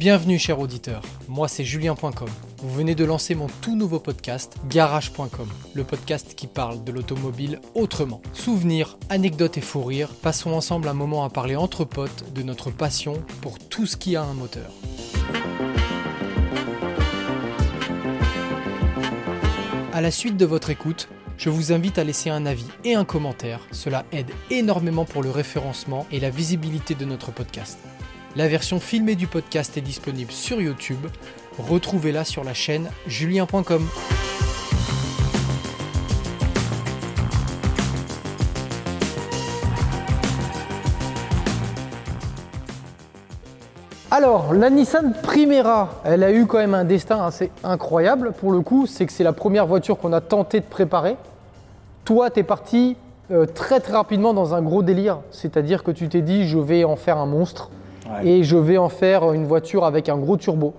Bienvenue cher auditeur, moi c'est julien.com. Vous venez de lancer mon tout nouveau podcast garage.com, le podcast qui parle de l'automobile autrement. Souvenirs, anecdotes et fou rires, passons ensemble un moment à parler entre potes de notre passion pour tout ce qui a un moteur. À la suite de votre écoute, je vous invite à laisser un avis et un commentaire. Cela aide énormément pour le référencement et la visibilité de notre podcast. La version filmée du podcast est disponible sur YouTube. Retrouvez-la sur la chaîne julien.com. Alors, la Nissan Primera, elle a eu quand même un destin assez incroyable. Pour le coup, c'est que c'est la première voiture qu'on a tenté de préparer. Toi, tu es parti euh, très très rapidement dans un gros délire. C'est-à-dire que tu t'es dit, je vais en faire un monstre Ouais. et je vais en faire une voiture avec un gros turbo.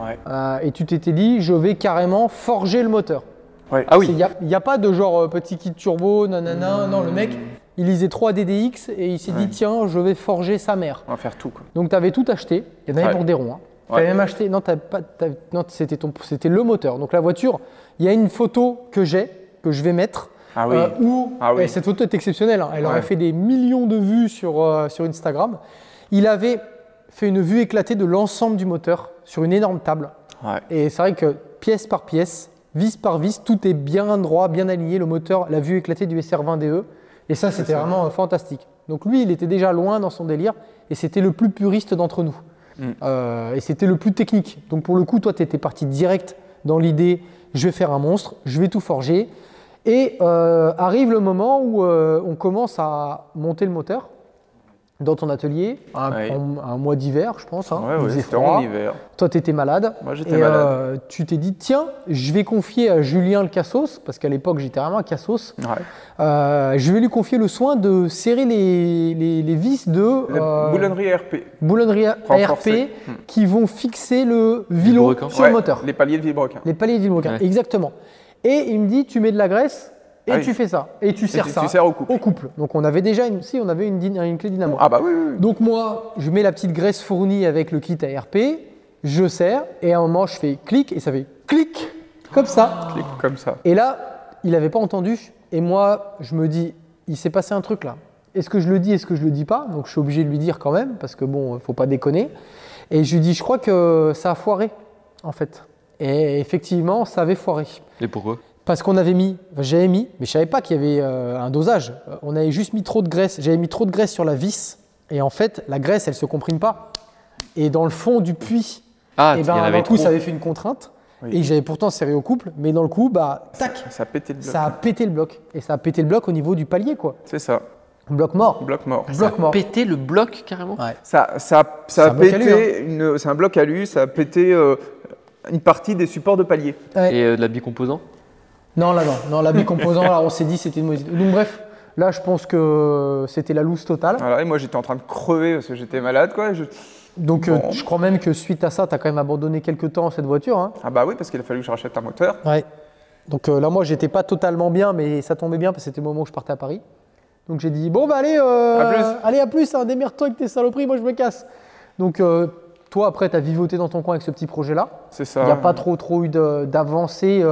Ouais. Euh, et tu t'étais dit, je vais carrément forger le moteur. Ouais. Ah oui. Il n'y a, pas de genre euh, petit kit turbo, nanana. Non, le mec, il lisait 3 DDX et il s'est dit, tiens, je vais forger sa mère. On va faire tout. Quoi. Donc tu avais tout acheté. Il y en avait Ouais. pour des ronds. hein. Tu Ouais. avais même acheté. Non, t'avais pas, t'avais- non c'était, ton, c'était le moteur. Donc la voiture, il y a une photo que j'ai, que je vais mettre. Ah oui. euh, où, Ah oui. et cette photo est exceptionnelle. hein. Elle aurait Ouais. fait des millions de vues sur, euh, sur Instagram. Il avait fait une vue éclatée de l'ensemble du moteur sur une énorme table. Ouais. Et c'est vrai que pièce par pièce, vis par vis, tout est bien droit, bien aligné. Le moteur, la vue éclatée du SR20DE. E. Et ça, c'était vraiment euh, fantastique. Donc lui, il était déjà loin dans son délire et c'était le plus puriste d'entre nous. Mm. Euh, et c'était le plus technique. Donc pour le coup, toi, tu étais parti direct dans l'idée je vais faire un monstre, je vais tout forger. Et euh, arrive le moment où on commence à monter le moteur dans ton atelier, un, Ouais. en- un mois d'hiver, je pense. hein. Ouais, ouais, froid. en hiver. Toi, tu étais malade. Moi, j'étais Et, malade. euh, tu t'es dit, tiens, je vais confier à Julien le Cassos, parce qu'à l'époque, j'étais vraiment un Cassos. Ouais. Euh, je vais lui confier le soin de serrer les, les- les vis de La euh, boulonnerie RP. boulonnerie Renforcée. ARP Hmm. qui vont fixer le vilo Vilebrequin. sur Ouais, le moteur. Les paliers de Villebrequin. Les paliers de Vilebrequin, Ouais. exactement. Et il me dit, tu mets de la graisse et Ah oui. tu fais ça. Et tu serres tu- ça tu serres au couple. Donc on avait déjà une, si, on avait une, une clé dynamo. Ah bah oui, oui, oui. Donc moi, je mets la petite graisse fournie avec le kit ARP, je serre, et à un moment, je fais clic, et ça fait clic, comme ça. Clique comme ça. Et là, il n'avait pas entendu, et moi, je me dis, il s'est passé un truc là. Est-ce que je le dis, est-ce que je le dis pas? Donc je suis obligé de lui dire quand même, parce que bon, faut pas déconner. Et je lui dis, je crois que ça a foiré, en fait. Et effectivement, ça avait foiré. Et pourquoi? Parce qu'on avait mis, enfin, j'avais mis, mais je savais pas qu'il y avait euh, un dosage. Euh, On avait juste mis trop de graisse. J'avais mis trop de graisse sur la vis. Et en fait, la graisse, elle se comprime pas. Et dans le fond du puits, Ah, et y ben, en d'un avait coup, trop. ça avait fait une contrainte. Oui. Et j'avais pourtant serré au couple. Mais dans le coup, bah, tac, Ça a pété le bloc. ça a pété le bloc. Et ça a pété le bloc au niveau du palier, quoi. C'est ça. Bloc mort. Bloc mort. Bloc mort. Péter le bloc carrément? Ouais. Ça, ça, ça un a pété. une- C'est un bloc alu. Ça a pété euh, une partie des supports de palier. Ouais. Et euh, de la bicomposant Non, là, non. Non, la bicomposant, là, on s'est dit, c'était une mauvaise idée. Donc, bref, là, je pense que c'était la loose totale. Voilà. Et moi, j'étais en train de crever parce que j'étais malade, quoi. Je- Donc, euh, je crois même que suite à ça, tu as quand même abandonné quelques temps cette voiture. hein. Ah bah oui, parce qu'il a fallu que je rachète un moteur. Ouais. Donc euh, là, moi, j'étais pas totalement bien, mais ça tombait bien parce que c'était le moment où je partais à Paris. Donc j'ai dit, bon, bah allez, euh, À plus. allez, à plus, hein, démerde-toi avec tes saloperies, moi je me casse. Donc euh, toi, après, tu as vivoté dans ton coin avec ce petit projet-là. C'est ça. Il n'y a pas trop, trop eu d'avancées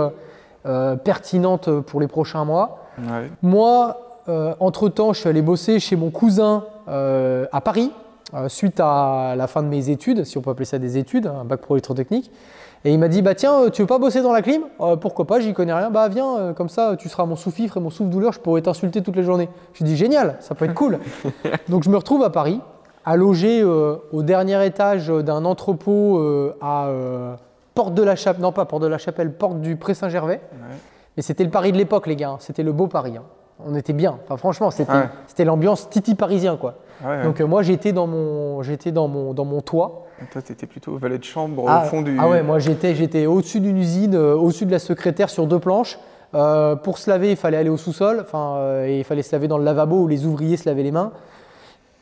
euh, pertinentes pour les prochains mois. Ouais. Moi, euh, entre-temps, je suis allé bosser chez mon cousin euh, à Paris, suite à la fin de mes études, si on peut appeler ça des études, un bac pro électrotechnique. Et il m'a dit, bah tiens, tu veux pas bosser dans la clim? Pourquoi pas, j'y connais rien. Bah viens, comme ça, tu seras mon sous-fifre et mon souffle-douleur, je pourrais t'insulter toute la journée. Je lui dis, génial, ça peut être cool. Donc je me retrouve à Paris, à loger au dernier étage d'un entrepôt à Porte de la Chapelle, non pas Porte de la Chapelle, Porte du Pré-Saint-Gervais. Mais c'était le Paris de l'époque, les gars. hein. C'était le beau Paris. hein. On était bien. Enfin, franchement, c'était Ouais. l'ambiance titi parisien, quoi. Ouais. Donc euh, moi, j'étais dans mon, j'étais dans mon, dans mon toit. Toi, t'étais plutôt au valet de chambre ah, au fond du. ah ouais, moi j'étais, j'étais au-dessus d'une usine, euh, au-dessus de la secrétaire sur deux planches. Euh, pour se laver, il fallait aller au sous-sol. Enfin, et il fallait se laver dans le lavabo où les ouvriers se lavaient les mains.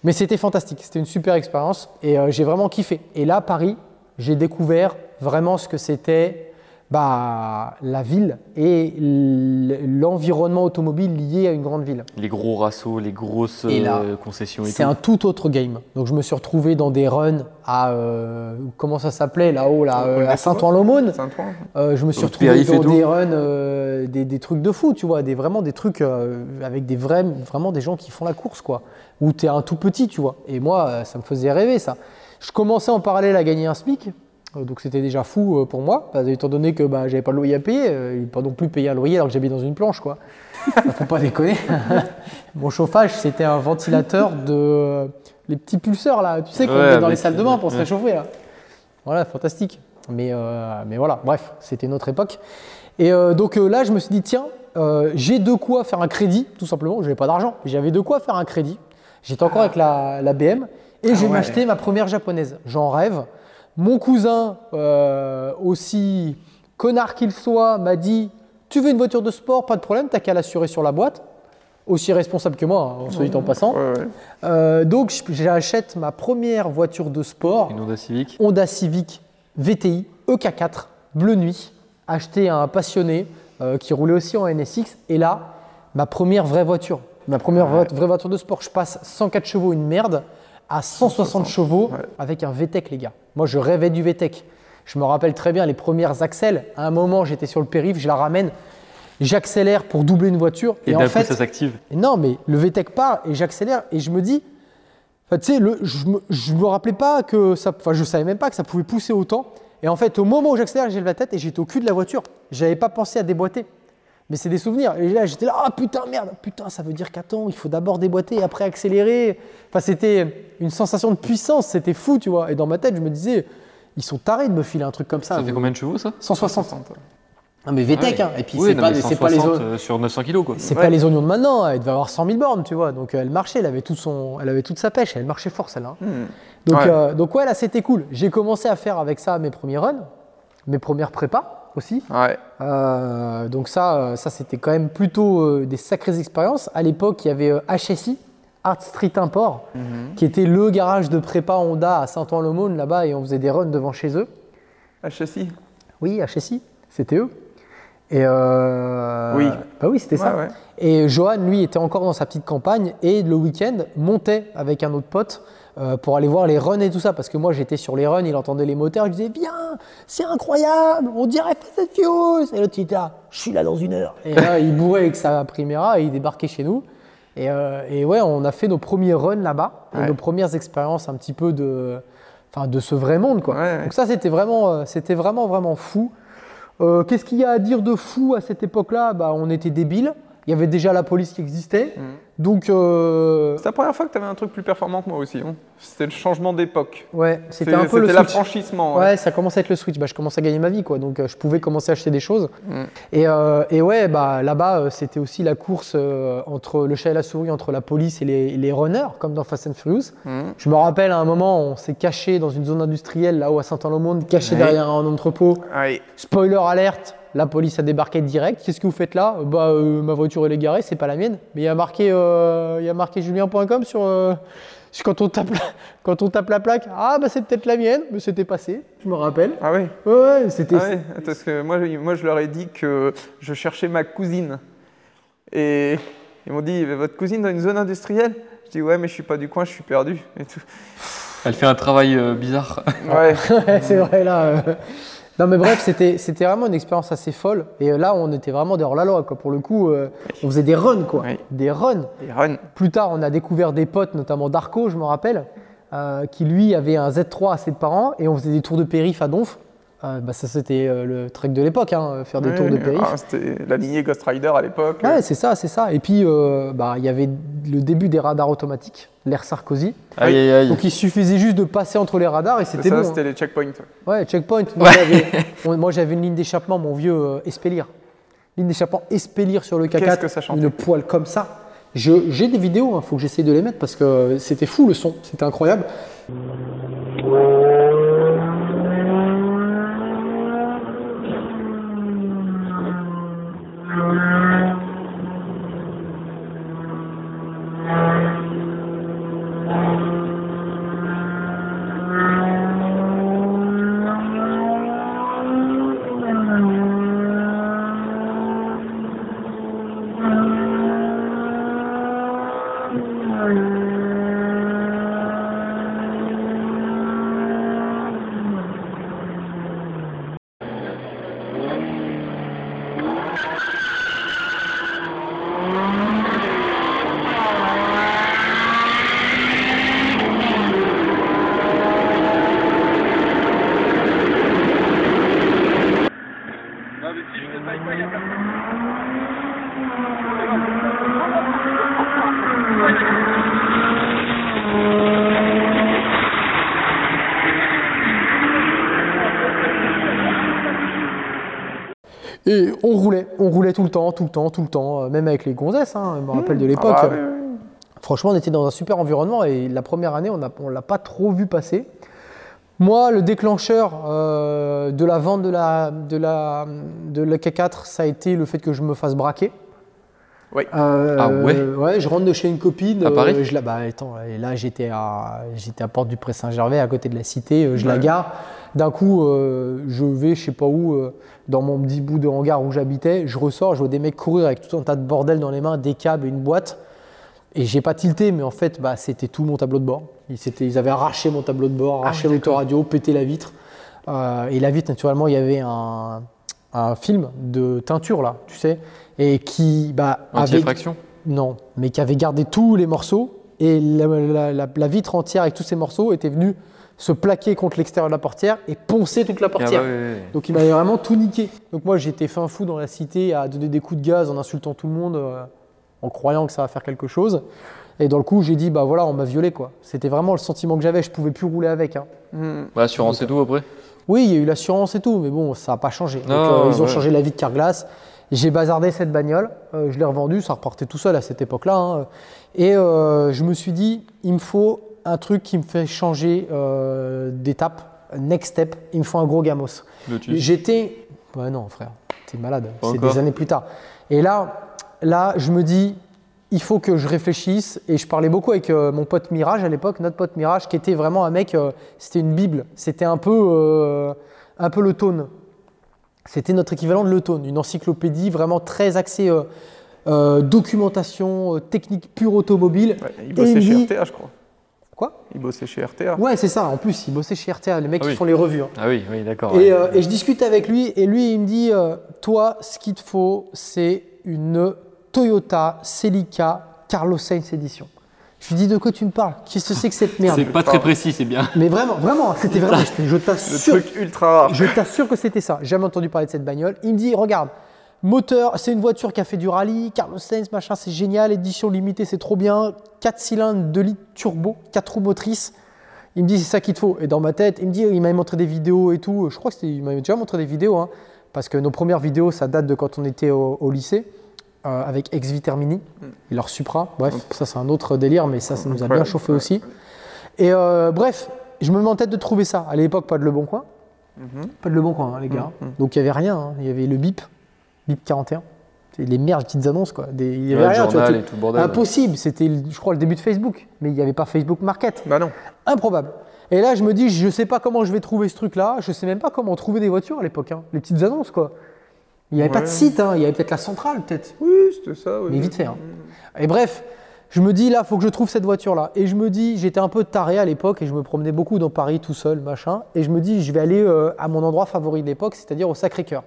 Mais c'était fantastique. C'était une super expérience et j'ai vraiment kiffé. Et là, Paris, j'ai découvert vraiment ce que c'était bah, la ville et l'environnement automobile lié à une grande ville. Les gros rassos, les grosses Et là, euh, concessions C'est un tout autre game. Donc je me suis retrouvé dans des runs à euh, comment ça s'appelait là-haut là, euh, à Saint-Ouen-l'Aumône. Saint-Ouen. Euh, je me suis retrouvé dans des runs, euh, des, des trucs de fou, tu vois, des, vraiment des trucs euh, avec des vrais, vraiment des gens qui font la course, quoi. Où tu es un tout petit, tu vois. Et moi, ça me faisait rêver, ça. Je commençais en parallèle à gagner un SMIC, donc c'était déjà fou euh, pour moi, étant donné que bah, j'avais pas de loyer à payer, euh, et pas non plus payer un loyer alors que j'habite dans une planche, quoi. Faut pas déconner. Mon chauffage, c'était un ventilateur de. Les petits pulseurs, là, tu sais, qu'on Ouais, met dans les salles de bain pour se réchauffer, là. Voilà, fantastique. Mais, euh, mais voilà, bref, c'était notre époque. Et euh, donc euh, là, je me suis dit, tiens, euh, j'ai de quoi faire un crédit, tout simplement. Je n'avais pas d'argent, j'avais de quoi faire un crédit. J'étais encore avec la, la BM et je vais ouais. m'acheter ma première japonaise. J'en rêve. Mon cousin, euh, aussi connard qu'il soit, m'a dit Tu veux une voiture de sport Pas de problème, t'as qu'à l'assurer sur la boîte. Aussi responsable que moi, hein, soit dit en passant. Ouais, ouais. Euh, donc, j'achète ma première voiture de sport. Une Honda Civic. Honda Civic VTI EK4 bleu nuit, acheté à un passionné euh, qui roulait aussi en NSX. Et là, ma première vraie voiture, ma première vraie voiture de sport, je passe 104 chevaux, une merde, à 160 chevaux ouais. avec un VTEC, les gars. Moi, je rêvais du VTEC. Je me rappelle très bien les premières axelles. À un moment, j'étais sur le périph', je la ramène, j'accélère pour doubler une voiture. Et, en fait, coup, ça s'active. Non, mais le VTEC part et j'accélère et je me dis, tu sais, je me, je me rappelais pas que ça, enfin, je savais même pas que ça pouvait pousser autant. Et en fait, au moment où j'accélère, j'ai levé la tête et j'étais au cul de la voiture. J'avais pas pensé à déboîter. Mais c'est des souvenirs. Et là, j'étais là, ah putain, merde, putain, ça veut dire qu'attends, il faut d'abord déboîter et après accélérer. Enfin, c'était une sensation de puissance, c'était fou, tu vois. Et dans ma tête, je me disais, ils sont tarés de me filer un truc comme ça. Ça fait combien de chevaux ça? 160. Non, mais VTEC, Ouais. hein. Et puis, Oui, c'est non, pas, mais c'est pas les 160, autres. euh, sur 900 kilos quoi. C'est Ouais. pas les oignons de maintenant, hein. elle devait avoir 100 000 bornes, tu vois. Donc euh, elle marchait, elle avait, tout son, elle avait toute sa pêche, elle marchait fort celle-là. hein. Hmm. Donc, Ouais. euh, donc ouais, là c'était cool. J'ai commencé à faire avec ça mes premiers runs, mes premières prépas aussi. Ouais. Euh, donc ça, euh, ça c'était quand même plutôt euh, des sacrées expériences. À l'époque, il y avait HSI, Art Street Import, Mhm. qui était le garage de prépa Honda à Saint-Ouen-l'Aumône là-bas et on faisait des runs devant chez eux. HSI. Oui, HSI, c'était eux. Et euh, Oui. Bah oui, c'était ça. Ouais. Et Johan, lui, était encore dans sa petite campagne et le week-end montait avec un autre pote euh, pour aller voir les runs et tout ça. Parce que moi, j'étais sur les runs, il entendait les moteurs, je disais Viens, c'est incroyable, on dirait Fast Furious. Et l'autre, il était là Je suis là dans une heure. Et là, il bourrait avec sa Primera et il débarquait chez nous. Et, euh, et ouais, on a fait nos premiers runs là-bas et nos premières expériences un petit peu de, enfin, de ce vrai monde. Quoi. Ouais, ouais. Donc ça, c'était vraiment, euh, c'était vraiment, vraiment fou. Euh, Qu'est-ce qu'il y a à dire de fou à cette époque-là? Bah, On était débiles. Il y avait déjà la police qui existait. Mhm. Donc, euh, C'est la première fois que tu avais un truc plus performant que moi aussi. hein. C'était le changement d'époque. ouais, c'était un peu le C'était l'affranchissement. Ouais, ouais. ça commençait à être le switch. Bah, je commençais à gagner ma vie, quoi. Donc, euh, je pouvais commencer à acheter des choses. Mm. Et, euh, et ouais, bah, là-bas, c'était aussi la course euh, entre le chat et la souris, entre la police et les, les runners, comme dans Fast and Furious. Mhm. Je me rappelle à un moment, on s'est caché dans une zone industrielle, là-haut à Saint-Ouen-le-Monde, caché derrière un entrepôt. Ouais. Spoiler alerte, la police a débarqué direct. Qu'est-ce que vous faites là? Bah, euh, ma voiture elle est garée, c'est pas la mienne. Mais il y a marqué, euh, il y a marqué julien.com sur, euh, sur- quand on tape, la, quand on tape la plaque. Ah bah c'est peut-être la mienne, mais c'était passé. Je me rappelle. Ah oui. Ouais, ouais, c'était. Ah ouais, parce que moi, je- moi, je leur ai dit que je cherchais ma cousine. Et ils m'ont dit, votre cousine dans une zone industrielle? Je dis, ouais, mais je suis pas du coin, je suis perdu. Et tout. Elle fait un travail euh, bizarre. Ouais. Ouais, c'est vrai là. Non mais bref, c'était c'était vraiment une expérience assez folle. Et euh, là, on était vraiment dehors la loi quoi. Pour le coup, euh, on faisait des runs quoi, Oui. des runs. Et run. Plus tard, on a découvert des potes, notamment Darko, je me rappelle, euh, qui lui avait un Z3 à ses parents et on faisait des tours de périph à Donf. Euh, bah, ça, c'était euh, le trek de l'époque, hein, faire des Oui, tours de périph. Ah, C'était la lignée Ghost Rider à l'époque. Ouais, c'est ça, c'est ça. Et puis, euh, bah, il y avait le début des radars automatiques, l'ère Sarkozy. Aïe aïe aïe. Donc, il suffisait juste de passer entre les radars et c'était ça, bon. c'était hein. les checkpoints. Ouais, checkpoint. Moi, j'avais- on- Moi, j'avais une ligne d'échappement, mon vieux euh, Espelire. Ligne d'échappement Espelire sur le K4. Qu'est-ce que ça Une poêle comme ça. Je- J'ai des vidéos, il faut que j'essaie de les mettre parce que c'était fou le son, c'était incroyable. Tout le temps, tout le temps, tout le temps, euh, même avec les gonzesses, hein, je me rappelle de l'époque. Ah, oui, oui. Franchement, on était dans un super environnement et la première année, on ne l'a pas trop vu passer. Moi, le déclencheur euh, de la vente de la, de, la, de la K4, ça a été le fait que je me fasse braquer. Oui. Euh, Ah ouais je rentre de chez une copine. À Paris je la, bah, attends, et là, j'étais à, j'étais à Porte du Pré Saint-Gervais, à côté de la cité. je la Ouais. gare. D'un coup, euh, je vais, je sais pas où, euh, dans mon petit bout de hangar où j'habitais. Je ressors, je vois des mecs courir avec tout un tas de bordel dans les mains, des câbles et une boîte. Et j'ai pas tilté, mais en fait, bah, c'était tout mon tableau de bord. Ils, avaient arraché mon tableau de bord, Ah arraché l'autoradio, pété la vitre. Euh, et la vitre, naturellement, il y avait un, un film de teinture, là, tu sais, et qui bah, avait, non, mais qui avait gardé tous les morceaux. Et la, la- la- la vitre entière avec tous ces morceaux était venue se plaquer contre l'extérieur de la portière et poncer toute la Ah bah portière. Donc il m'avait vraiment tout niqué. Donc moi j'étais fin fou dans la cité à donner des coups de gaz en insultant tout le monde, euh, en croyant que ça va faire quelque chose. Et dans le coup j'ai dit bah voilà on m'a violé quoi. C'était vraiment le sentiment que j'avais, je pouvais plus rouler avec. hein. Hmm. Bah, Assurance et tout après? Oui il y a eu l'assurance et tout, mais bon ça n'a pas changé. Donc, euh, ils ont ouais. changé la vie de Carglass. J'ai bazardé cette bagnole, euh, je l'ai revendue, ça repartait tout seul à cette époque-là. hein. Et euh, je me suis dit il me faut un truc qui me fait changer euh, d'étape, next step, il me faut un gros gamos. J'étais. Ouais, non, frère, t'es malade. C'est des années plus tard. Et là, là, je me dis, il faut que je réfléchisse. Et je parlais beaucoup avec euh, mon pote Mirage à l'époque, notre pote Mirage, qui était vraiment un mec, euh, c'était une Bible. C'était un peu, euh, un peu le tone. C'était notre équivalent de le tone, une encyclopédie vraiment très axée documentation, technique pure automobile. Ouais, il bossait chez RTA, je crois. Quoi Il bossait chez RTA. Ouais, c'est ça. En plus, il bossait chez RTA, les mecs Ah qui oui. font les revues. hein. Ah oui, oui, d'accord. Et, ouais. euh, et je discute avec lui et lui il me dit euh, toi ce qu'il te faut c'est une Toyota Celica Carlos Sainz Edition. Je lui dis de quoi tu me parles? Qu'est-ce que c'est que cette merde? C'est pas très précis, c'est bien. Mais vraiment, vraiment, c'était vraiment. Je, je Le t'assure, truc ultra rare. je t'assure que c'était ça. J'ai jamais entendu parler de cette bagnole. Il me dit regarde, moteur, c'est une voiture qui a fait du rallye, Carlos Sainz, machin, c'est génial, édition limitée, c'est trop bien, 4 cylindres, 2 litres turbo, 4 roues motrices. Il me dit c'est ça qu'il te faut. Et dans ma tête, il me dit, il m'avait montré des vidéos et tout. Je crois que c'était, il m'avait déjà montré des vidéos, hein, parce que nos premières vidéos, ça date de quand on était au, au lycée. euh, avec Ex Vitermini et leur Supra. Bref, ça c'est un autre délire, mais ça, ça nous a bien chauffé aussi. Et euh, bref, je me mets en tête de trouver ça. À l'époque, pas de Le Bon Coin. Mhm. Pas de Le Bon Coin, hein, les gars. Mhm. Donc il n'y avait rien. hein. Il y avait le BIP, BIP 41. C'est les merdes petites annonces, quoi. Des- il n'y avait Ouais, le rien. tu vois, journal tu- et tout le bordel. Impossible. C'était, le- je crois, le début de Facebook. Mais il n'y avait pas Facebook Market. Bah non. Improbable. Et là, je me dis, je sais pas comment je vais trouver ce truc-là. Je sais même pas comment trouver des voitures à l'époque. hein. Les petites annonces, quoi. Il n'y avait pas de site. hein. Il y avait peut-être la centrale, peut-être. Oui, c'était ça. oui. Mais vite fait. hein. Et bref, je me dis là, faut que je trouve cette voiture-là. Et je me dis, j'étais un peu taré à l'époque et je me promenais beaucoup dans Paris tout seul, machin. Et je me dis, je vais aller euh, à mon endroit favori de l'époque, c'est-à-dire au Sacré-Cœur.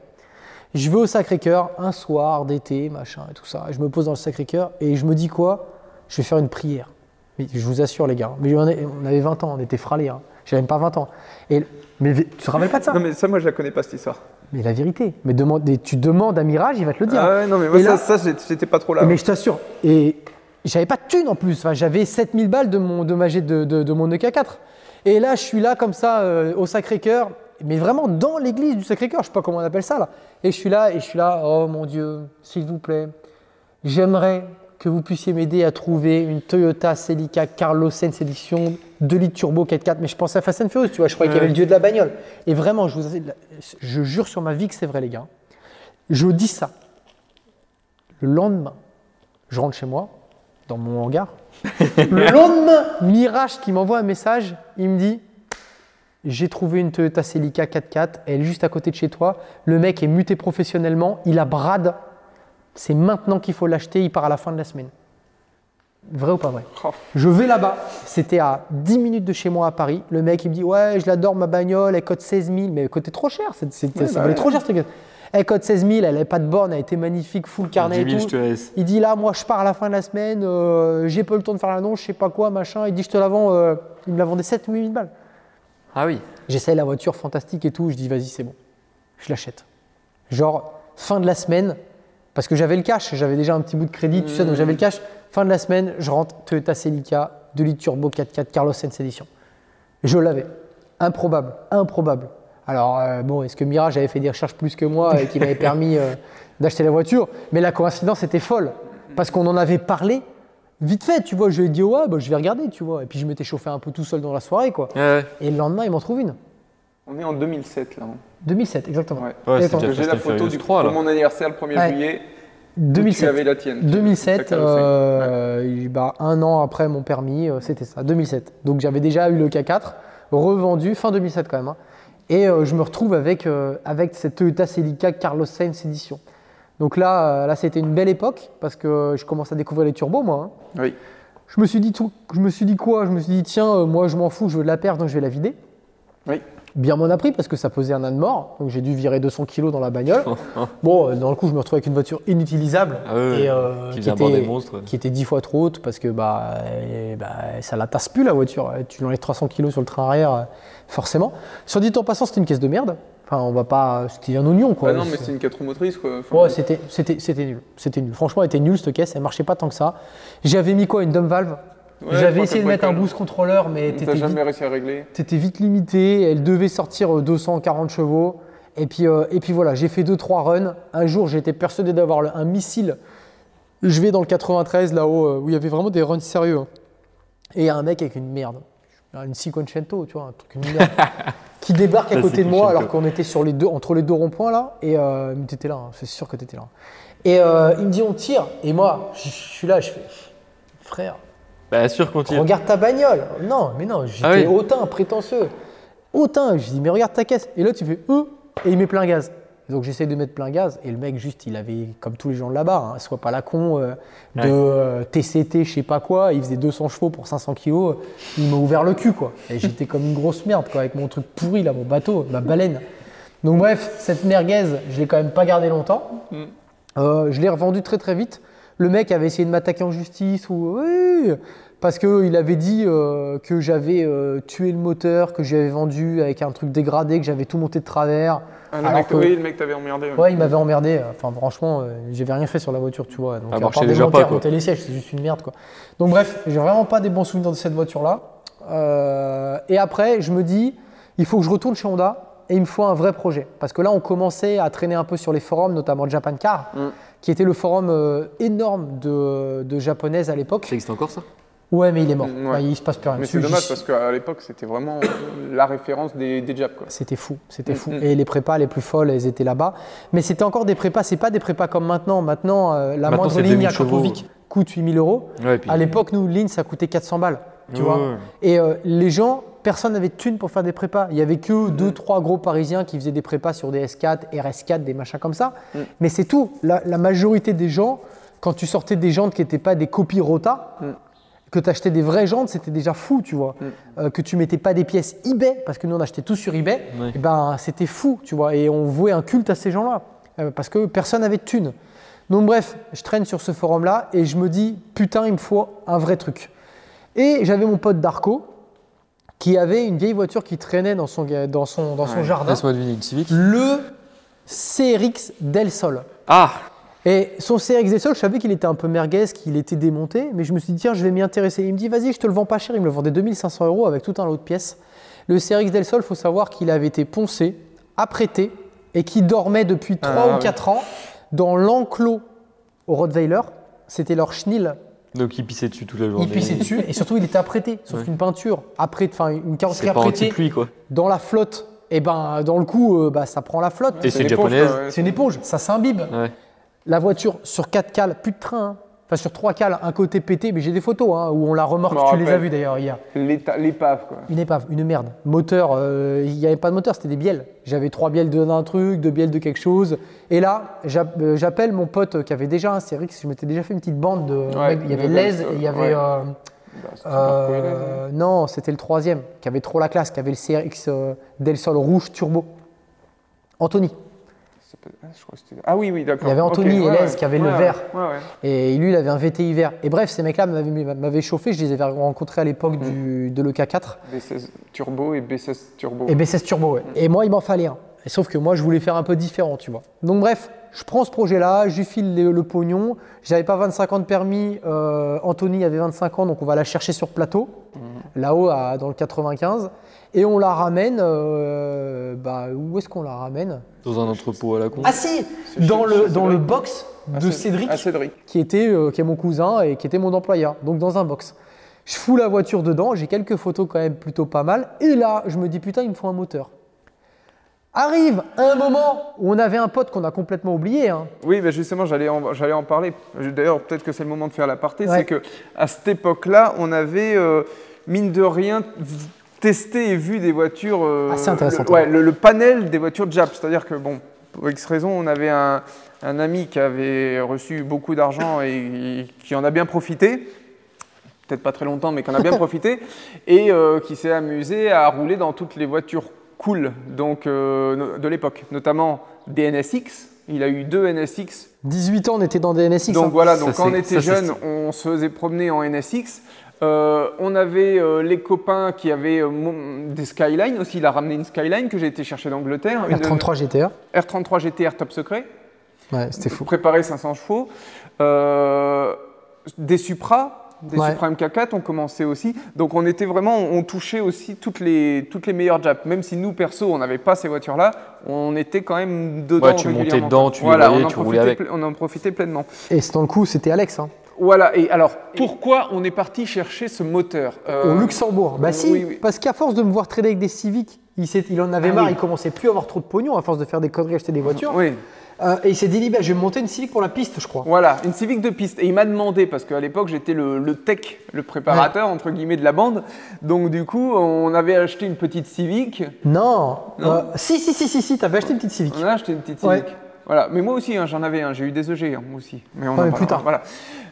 Je vais au Sacré-Cœur un soir d'été, machin et tout ça. Et je me pose dans le Sacré-Cœur et je me dis quoi? Je vais faire une prière. Mais je vous assure, les gars. Mais on avait on avait 20 ans, on était fralés. Hein. J'avais même pas 20 ans. Et, mais tu te rappelles pas de ça? Non, mais ça, moi, je la connais pas, cette histoire. Mais la vérité. Mais demande, tu demandes à Mirage, il va te le dire. Ah ouais, non, mais moi, Et ça, là- ça, j'étais pas trop là. Mais je t'assure. Et j'avais pas de thune en plus. Enfin, j'avais 7000 balles de mon, de, ma G- de, de, de mon EK4. Et là, je suis là comme ça euh, au Sacré-Cœur, mais vraiment dans l'église du Sacré-Cœur. Je sais pas comment on appelle ça là. Et je suis là, et je suis là. Oh mon Dieu, s'il vous plaît, j'aimerais que vous puissiez m'aider à trouver une Toyota Celica Carlos Sainz Edition 2 litres turbo 4x4. Mais je pensais à Fast and Furious, tu vois. Je croyais qu'il y avait le dieu de la bagnole. Et vraiment, je, vous, je jure sur ma vie que c'est vrai, les gars. Je dis ça. Le lendemain, je rentre chez moi, dans mon hangar. Le lendemain, Mirage qui m'envoie un message, il me dit J'ai trouvé une Toyota Celica 4x4, elle est juste à côté de chez toi. Le mec est muté professionnellement, il a brade. C'est maintenant qu'il faut l'acheter, il part à la fin de la semaine. Vrai ou pas vrai? Oh. Je vais là-bas, c'était à 10 minutes de chez moi à Paris. Le mec il me dit Ouais, je l'adore ma bagnole, elle coûte 16 000, mais elle coûtait trop cher, c'est- c'est- Ouais, ça bah valait ouais. trop cher. Elle coûte 16 000, elle n'avait pas de borne, elle était magnifique, full carnet 10 000, et je tout. te laisse. Il dit là, moi je pars à la fin de la semaine, euh, j'ai pas eu le temps de faire l'annonce, je sais pas quoi, machin. Il dit je te la vends, euh, il me la vendait 7 ou 8 000 balles. Ah oui. J'essaye la voiture fantastique et tout, je dis vas-y c'est bon, je l'achète. Genre fin de la semaine, parce que j'avais le cash, j'avais déjà un petit bout de crédit, tu sais, donc j'avais le cash. Fin de la semaine, je rentre Toyota Celica, 2 litres turbo 4x4 Carlos Sainz Edition. Je l'avais. Improbable, improbable. Alors, euh, bon, est-ce que Mirage avait fait des recherches plus que moi et qu'il avait permis euh, d'acheter la voiture? Mais la coïncidence était folle. Parce qu'on en avait parlé vite fait, tu vois. Je lui ai dit, ouais, bah, je vais regarder, tu vois. Et puis, je m'étais chauffé un peu tout seul dans la soirée, quoi. Ouais. Et le lendemain, il m'en trouve une. On est en 2007 là. hein. 2007, exactement. Ouais. Ouais, Attends, c'était déjà J'ai la and photo Furious du 3 pour là. mon anniversaire le 1er Ouais. juillet. où 2007. Tu avais la tienne. 2007, Ta carrosserie. euh, bah, un an après mon permis, euh, c'était ça, 2007. Donc j'avais déjà eu le K4, revendu fin 2007 quand même. hein. Et euh, je me retrouve avec, euh, avec cette Toyota Celica Carlos Sainz édition. Donc là, euh, là c'était une belle époque parce que je commence à découvrir les turbos moi. hein. Oui. Je me suis dit tout, je me suis dit quoi? Je me suis dit tiens, euh, moi je m'en fous, je veux de la perte, donc je vais la vider. Oui. Bien m'en a pris parce que ça pesait un âne mort, donc j'ai dû virer 200 kilos dans la bagnole. bon, euh, dans le coup, je me retrouve avec une voiture inutilisable Ah et euh, qui qui, était, des monstres. qui était 10 fois trop haute parce que bah, euh, bah, ça la tasse plus la voiture. Tu lui enlèves 300 kilos sur le train arrière, euh, forcément. Sur dit en passant, c'était une caisse de merde. Enfin, on va pas, c'était un oignon quoi. Bah non, mais C'est- une 4 roues motrices quoi. Enfin, Ouais, c'était, c'était, c'était nul. C'était nul. Franchement, elle était nulle cette caisse. Elle marchait pas tant que ça. J'avais mis quoi Une dumb valve. ouais, J'avais essayé de mettre un boost controller, mais T'as t'étais vite, jamais réussi à régler t'étais vite limité. Elle devait sortir euh, 240 chevaux. Et puis, euh, et puis voilà, j'ai fait 2-3 runs. Un jour, j'étais persuadé d'avoir un missile. Je vais dans le 93, là-haut, euh, où il y avait vraiment des runs sérieux. hein. Et il y a un mec avec une merde. Une Cinquecento, tu vois, un truc, une qui débarque à côté de moi alors qu'on était sur les deux, entre les deux ronds-points là. Et euh, mais t'étais là, hein, c'est sûr que t'étais là. Et euh, il me dit on tire. Et moi, je je suis là, je fais frère, Bah, sûr qu'on tire. regarde ta bagnole. Non, mais non, j'étais Ah oui. hautain, prétentieux. Hautain, je dis mais regarde ta caisse. Et là tu fais euh, et il met plein gaz. Et donc j'essaie de mettre plein gaz et le mec juste il avait comme tous les gens de là-bas, hein, soit pas la con euh, de Ouais. euh, TCT je sais pas quoi, il faisait 200 chevaux pour 500 kilos, il m'a ouvert le cul quoi. Et j'étais comme une grosse merde quoi avec mon truc pourri là, mon bateau, ma baleine. Donc bref, cette merguez, je l'ai quand même pas gardée longtemps. Mm. Euh, je l'ai revendu très très vite. Le mec avait essayé de m'attaquer en justice ou oui, parce qu'il avait dit euh, que j'avais euh, tué le moteur, que j'avais vendu avec un truc dégradé, que j'avais tout monté de travers. Ah, le mec, que- Oui, le mec t'avait emmerdé. ouais. Ouais, il m'avait emmerdé. Enfin, franchement, euh, j'avais rien fait sur la voiture, tu vois. Donc, Ah, à part déjà pas, quoi. les sièges, c'est juste une merde, quoi. Donc, bref, j'ai vraiment pas des bons souvenirs de cette voiture-là. Euh, et après, je me dis, il faut que je retourne chez Honda et il me faut un vrai projet. Parce que là, on commençait à traîner un peu sur les forums, notamment Japan Car, Mm. qui était le forum euh, énorme de, de japonaises à l'époque. Ça existe encore ça? Ouais, mais il est mort. Ouais. Enfin, il se passe plus rien. Mais c'est dommage parce qu'à l'époque c'était vraiment la référence des, des Japs quoi. C'était fou, c'était Mm, fou. mm. Et les prépas les plus folles, elles étaient là-bas. Mais c'était encore des prépas, c'est pas des prépas comme maintenant. Maintenant, euh, la Maintenant, moindre ligne 2000 à. Kapovic coûte 8000 euros. Ouais, puis. À l'époque, nous, ligne, ça coûtait 400 balles. Tu Ouais, vois ouais. Et euh, les gens, personne n'avait de thunes pour faire des prépas. Il y avait que Mm. deux, trois gros parisiens qui faisaient des prépas sur des S4, RS4, des machins comme ça. Mm. Mais c'est tout. La, la majorité des gens, quand tu sortais des jantes qui n'étaient pas des copies Rota. Que tu achetais des vraies jantes, c'était déjà fou, tu vois. Mm. Euh, que tu mettais pas des pièces eBay, parce que nous on achetait tout sur eBay, et ben c'était fou, tu vois. Et on vouait un culte à ces gens-là, euh, parce que personne n'avait de thunes. Donc bref, je traîne sur ce forum-là et je me dis, putain, il me faut un vrai truc. Et j'avais mon pote Darko, qui avait une vieille voiture qui traînait dans son, dans son, dans son Ouais. jardin, Laisse-moi deviner une Civic. le CRX Del Sol. Ah Et son CRX Del Sol, je savais qu'il était un peu merguez, qu'il était démonté, mais je me suis dit, tiens, je vais m'y intéresser. Il me dit, vas-y, je te le vends pas cher. Il me le vendait 2500 euros avec tout un lot de pièces. Le CRX Del Sol, il faut savoir qu'il avait été poncé, apprêté, et qui dormait depuis 3 Ah, ou oui. 4 ans dans l'enclos au Rottweiler. C'était leur chenil. Donc il pissait dessus toute la journée. Il pissait dessus, et surtout, il était apprêté, sauf Ouais. qu'une peinture, apprêtée, enfin, une carrosserie apprêtée anti-pluie quoi. dans la flotte. Et ben, dans le coup, euh, bah, ça prend la flotte. Et c'est japonaise. C'est une éponge, ça s'imbibe. Ouais. La voiture sur 4 cales, plus de train, hein. enfin sur 3 cales, un côté pété, mais j'ai des photos hein, où on la remorque, tu les as vues d'ailleurs hier. L'épave quoi. Une épave, une merde. Moteur, euh, il n'y avait pas de moteur, c'était des bielles. J'avais trois bielles d'un truc, deux bielles de quelque chose. Et là, euh, j'appelle mon pote qui avait déjà un CRX, je m'étais déjà fait une petite bande de. Ouais, il y avait l'aise et il y avait. ouais. euh, Bah, et Lez, hein. euh, non, c'était le troisième, qui avait trop la classe, qui avait le CRX Del Sol rouge turbo. Anthony. Ah, je crois que c'était- Ah oui, oui, d'accord. Il y avait Anthony Ok, et ouais, Lez qui avaient le vert. Et lui, il avait un VT hiver. Et bref, ces mecs-là m'avaient chauffé. Je les avais rencontrés à l'époque Mm. du- de l'EK4 B16 turbo et B16 turbo. et B16 Turbo. ouais. Et moi, il m'en fallait un. Et sauf que moi, je voulais faire un peu différent, tu vois. Donc bref, je prends ce projet-là, je lui file le, le pognon. J'avais pas 25 ans de permis. euh, Anthony avait 25 ans, donc on va la chercher sur plateau. là-haut à- dans le 95. Et on la ramène. euh, bah, où est-ce qu'on la ramène? Dans un entrepôt à la con. Ah si C'est Dans, le, dans le box de Cédric. qui, était, euh, qui est mon cousin et qui était mon employeur. Donc dans un box. Je fous la voiture dedans, j'ai quelques photos quand même plutôt pas mal. Et là, je me dis putain, il me faut un moteur. Arrive un moment où on avait un pote qu'on a complètement oublié. hein. Oui, mais justement, j'allais en, j'allais en parler. D'ailleurs, peut-être que c'est le moment de faire l'aparté. Ouais. C'est que à cette époque-là, on avait, euh, mine de rien, testé et vu des voitures. euh, Assez intéressantes, Le, ouais, le, le panel des voitures Jap. C'est-à-dire que, bon, pour X raison, on avait un, un ami qui avait reçu beaucoup d'argent et qui en a bien profité. Peut-être pas très longtemps, mais qui en a bien profité. Et euh, qui s'est amusé à rouler dans toutes les voitures cool donc, euh, de l'époque, notamment des NSX. Il a eu deux NSX 18 ans, on était dans des NSX. donc hein. voilà, Ça, donc quand on était jeune, on se faisait promener en NSX. Euh, on avait euh, les copains qui avaient euh, mon- des Skyline aussi. Il a ramené une Skyline que j'ai été chercher d'Angleterre. une R33 GTR. R33 GTR top secret, Ouais, c'était fou. préparé 500 chevaux. Euh, des Supra, des Ouais. Supra MK4 on commençait aussi. Donc on était vraiment, on touchait aussi toutes les, toutes les meilleures Japs. Même si nous, perso, on n'avait pas ces voitures-là, on était quand même dedans Ouais, tu montais dedans, tu voilà, voyais, on en tu roulais profitait avec. On en profitait pleinement. Et c'est dans le coup, c'était Alex. hein. Voilà, et alors, pourquoi on est parti chercher ce moteur Euh, Au Luxembourg. Bah si, oui, oui. parce qu'à force de me voir trader avec des Civics, il, il en avait Ah marre, oui. il commençait plus à avoir trop de pognon à force de faire des conneries, acheter des voitures. Oui, Euh, et il s'est dit, bah, je vais monter une Civic pour la piste, je crois. voilà, une Civic de piste. Et il m'a demandé, parce qu'à l'époque, j'étais le, le tech, le préparateur, entre guillemets, de la bande. Donc, du coup, on avait acheté une petite Civic. Non. Non. Euh, si, si, si, si, si, t'avais acheté une petite Civic. On a acheté une petite Civic. Ouais. Voilà, mais moi aussi, hein, j'en avais un. J'ai eu des EG, hein, moi aussi. Mais on Ouais, mais plus tard. Voilà.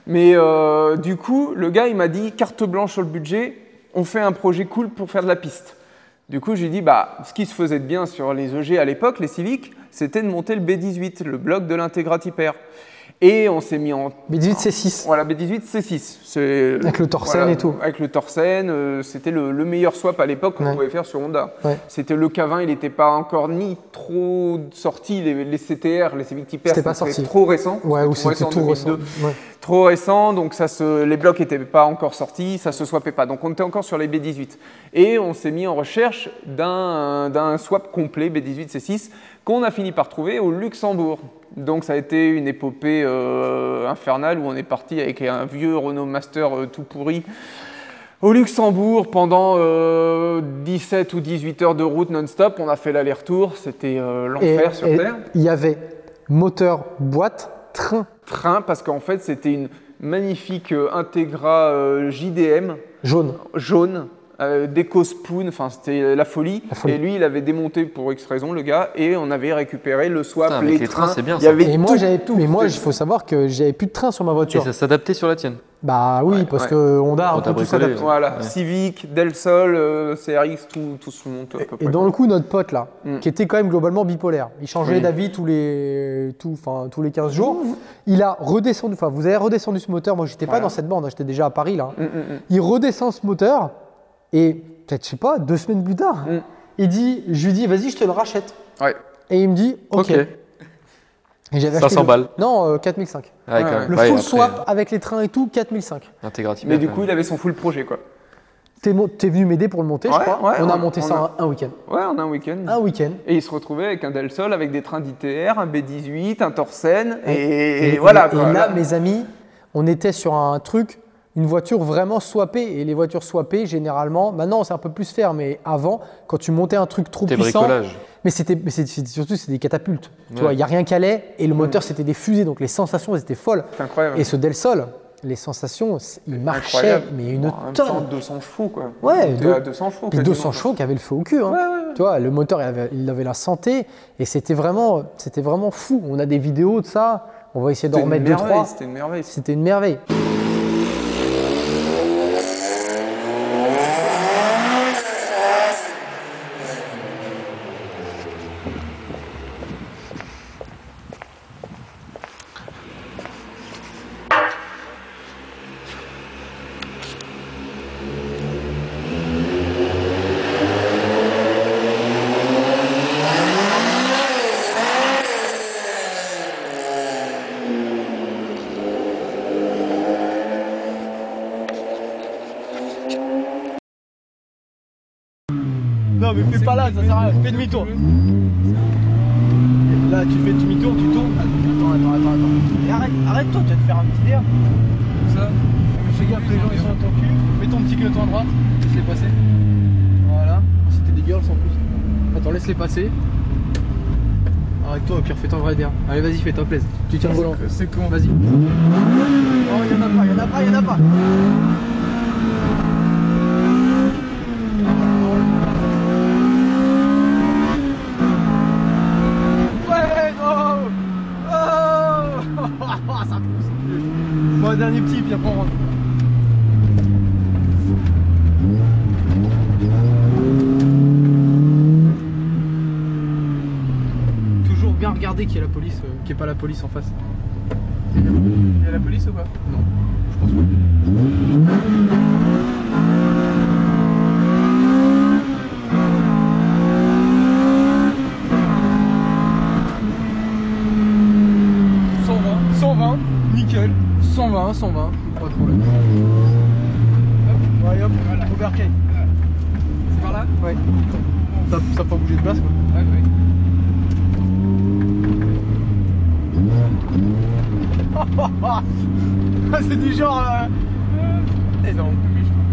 Mais euh, du coup, le gars, il m'a dit carte blanche sur le budget. On fait un projet cool pour faire de la piste. Du coup, j'ai dit, bah, ce qui se faisait de bien sur les EG à l'époque, les Civic, c'était de monter le B18, le bloc de l'Integrati Pair. Et on s'est mis en Mais 18, c'est 6. voilà, B18, C6. C'est- Avec le Torsen et tout. Avec le Torsen, euh, c'était le, le meilleur swap à l'époque qu'on Ouais. pouvait faire sur Honda. Ouais. C'était le K20, il n'était pas encore ni trop sorti, les, les CTR, les Civic Type R, C'était pas sorti. trop récent. Ouais, ou C'était c'était en tout 2002. récent. Ouais. Trop récent, donc ça se, les blocs n'étaient pas encore sortis, ça se swappait pas. Donc on était encore sur les B18. Et on s'est mis en recherche d'un swap complet B18 C6 qu'on a fini par trouver au Luxembourg. Donc ça a été une épopée euh, infernale où on est parti avec un vieux Renault Master euh, tout pourri au Luxembourg pendant euh, 17 ou 18 heures de route non-stop. On a fait l'aller-retour, c'était euh, l'enfer sur et Terre. Il y avait moteur, boîte, train. Train parce qu'en fait c'était une magnifique euh, Integra euh, JDM Jaune. jaune, euh, déco spoon, enfin c'était la folie. La folie. Et lui, il avait démonté pour X raison le gars, et on avait récupéré le swap, Putain, avec les, les trains, trains. c'est bien, Il y ça. avait Et moi, tout. j'avais tout. Mais moi, il faut savoir que j'avais plus de train sur ma Et voiture. ça s'adaptait sur la tienne. Bah oui, Ouais, parce ouais. que Honda, Quand on t'as peut tout bricolé, s'adapter. Voilà, Ouais. Civic, Del Sol, euh, CRX, tout, tout se monte à peu Et près. dans le coup, notre pote là, Mm. qui était quand même globalement bipolaire, il changeait Oui. d'avis tous les, tout, enfin, tous les 15 jours. Il a redescendu, enfin, vous avez redescendu ce moteur. Moi, j'étais pas Voilà. dans cette bande, hein, j'étais déjà à Paris là. Mm, mm. Il redescend ce moteur et peut-être, je sais pas, deux semaines plus tard, Mm. il dit, je lui dis, vas-y, je te le rachète. Ouais. Et il me dit, ok. Ok. Et j'avais 500 acheté le- balles. Non, euh, 4005. Ouais, Ouais, quand ouais. même. Le Ouais, full après, swap avec les trains et tout, 4005. Intégratif. Mais du coup, il avait son full projet, quoi. T'es mo- t'es venu m'aider pour le monter, je Ouais, crois. ouais, on a on- monté on ça a- un, week-end. Ouais, on a un week-end. Un week-end. Et il se retrouvait avec un Del Sol, avec des trains d'ITR, un B18, un Torsen, et, Et, et voilà. et quoi. là, mes amis, on était sur un truc, une voiture vraiment swappée. Et les voitures swappées, généralement, maintenant c'est un peu plus faire, mais avant, quand tu montais un truc trop C'était puissant, bricolage. mais c'était surtout c'est des catapultes. Tu vois, il y a rien qui allait et le moteur c'était des fusées, donc les sensations elles étaient folles. C'est incroyable. Et ce Del Sol, les sensations, il marchait, Incroyable. mais une temps, tonne. 200 chevaux, quoi. Ouais, à 200 chevaux. Puis quasiment. 200 chevaux qui avaient le feu au cul. hein. Ouais, ouais, ouais. Tu vois, le moteur, il avait, il avait la santé et c'était vraiment, c'était vraiment fou. On a des vidéos de ça. On va essayer d'en C'était une remettre deux, merveille, trois. C'était une merveille. C'était une merveille. Non, mais fais pas là, ça sert à rien. Fais demi-tour. Là, tu fais demi-tour, tu tournes. Attends, attends, attends, attends. Et arrête, arrête-toi, tu vas te faire un petit air. Comme ça. Mais fais gaffe, les gens ils sont dans ton cul. Mets ton petit clignotant à droite, laisse-les passer. Voilà. C'était des girls en plus. Attends, laisse-les passer. Arrête-toi, au pire, fais ton vrai bien. Allez, vas-y, fais-toi plaisir. Tu tiens le volant. C'est con. Vas-y. Oh, y'en a pas, y'en a pas, y'en a pas. Ouais, non Oh Ça pousse. Bon, un dernier petit, puis après on rentre. Toujours bien regarder qu'il y a la police, euh, qu'il n'y ait pas la police en face. Il y a la police ou pas? Non, je pense pas. « 120, 120, nickel, 120, 120, pas de problème. Hop, ouais, hop, au berquet. C'est par là Ouais. Ça n'a pas bougé de place quoi. Ouais, ouais. Ah, c'est du genre. Euh...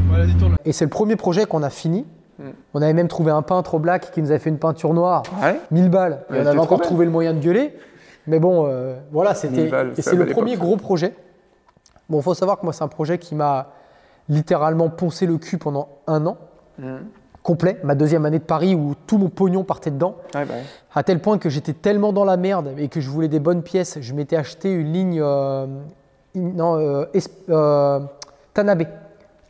Voilà. Et c'est le premier projet qu'on a fini. Mm. On avait même trouvé un peintre au black qui nous avait fait une peinture noire. Ouais. 1000 balles. Et on avait encore trouvé le moyen de gueuler. Mais bon, euh, voilà, c'était. 1000 balles, Et c'est le premier gros projet. Bon, faut savoir que moi, c'est un projet qui m'a littéralement poncé le cul pendant un an Mhm. Complet. Ma deuxième année de Paris où tout mon pognon partait dedans. Ouais, bah ouais. À tel point que j'étais tellement dans la merde et que je voulais des bonnes pièces, je m'étais acheté une ligne. euh, une- non, euh, es- euh, Tanabe.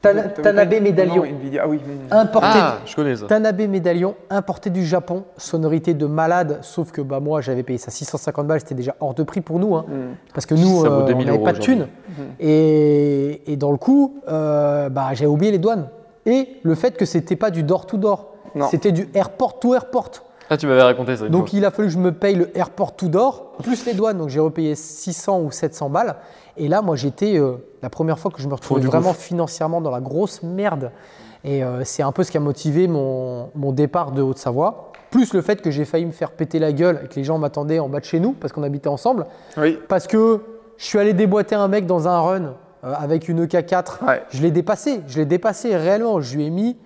Tanabe Nvidia. Ah oui. Importé, Ah, je connais ça. Tanabe médaillon importé du Japon, sonorité de malade, sauf que bah, moi j'avais payé ça 650 balles, c'était déjà hors de prix pour nous, hein, Mhm. parce que nous euh, on 2000 n'avait pas de thunes. Et, et dans le coup, euh, bah, j'avais oublié les douanes. Et le fait que c'était pas du door-to-door, c'était du airport to airport. Ah, tu m'avais raconté ça Donc fois. il a fallu que je me paye le airport to door, plus les douanes, donc j'ai repayé 600 ou 700 balles. Et là, moi j'étais, euh, la première fois que je me retrouvais vraiment financièrement dans la grosse merde. Et euh, c'est un peu ce qui a motivé mon, mon départ de Haute-Savoie. Plus le fait que j'ai failli me faire péter la gueule et que les gens m'attendaient en bas de chez nous, parce qu'on habitait ensemble. Oui. Parce que je suis allé déboîter un mec dans un run euh, avec une EK4. Ouais. Je l'ai dépassé, je l'ai dépassé réellement. Je lui ai mis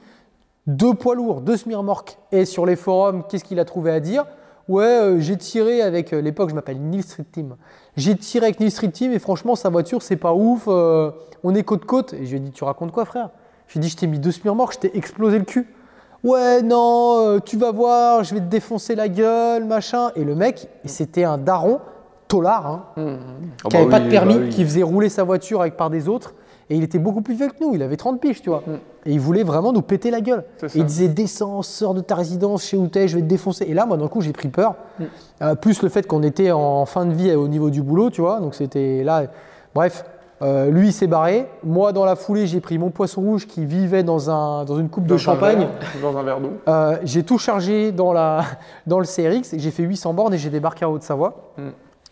deux poids lourds, deux semi-remorques. Et sur les forums, qu'est-ce qu'il a trouvé à dire? Ouais, euh, j'ai tiré avec. euh, l'époque, je m'appelle Neil Street Team. J'ai tiré avec Neil Street Team et franchement, sa voiture, c'est pas ouf. euh, on est côte-côte. Et je lui ai dit Tu racontes quoi, frère? Je lui ai dit Je t'ai mis deux semi-remorques, je t'ai explosé le cul. Ouais, non, tu vas voir, je vais te défoncer la gueule, machin. Et le mec, c'était un daron, tolard, hein, Ah qui bah n'avait pas de permis, bah oui. qui faisait rouler sa voiture avec par des autres. Et il était beaucoup plus vieux que nous, il avait 30 piges, tu vois. Et il voulait vraiment nous péter la gueule. Et il disait descends, sors de ta résidence, chez où t'es, je vais te défoncer. Et là, moi, d'un coup, j'ai pris peur. Euh, plus le fait qu'on était en fin de vie au niveau du boulot, tu vois. Donc c'était là. Bref, euh, lui, il s'est barré. Moi, dans la foulée, j'ai pris mon poisson rouge qui vivait dans, un, dans une coupe de un champagne. verre- Dans un verre d'eau. Euh, j'ai tout chargé dans, la, dans le CRX et j'ai fait 800 bornes et j'ai débarqué à Haute-Savoie Mm.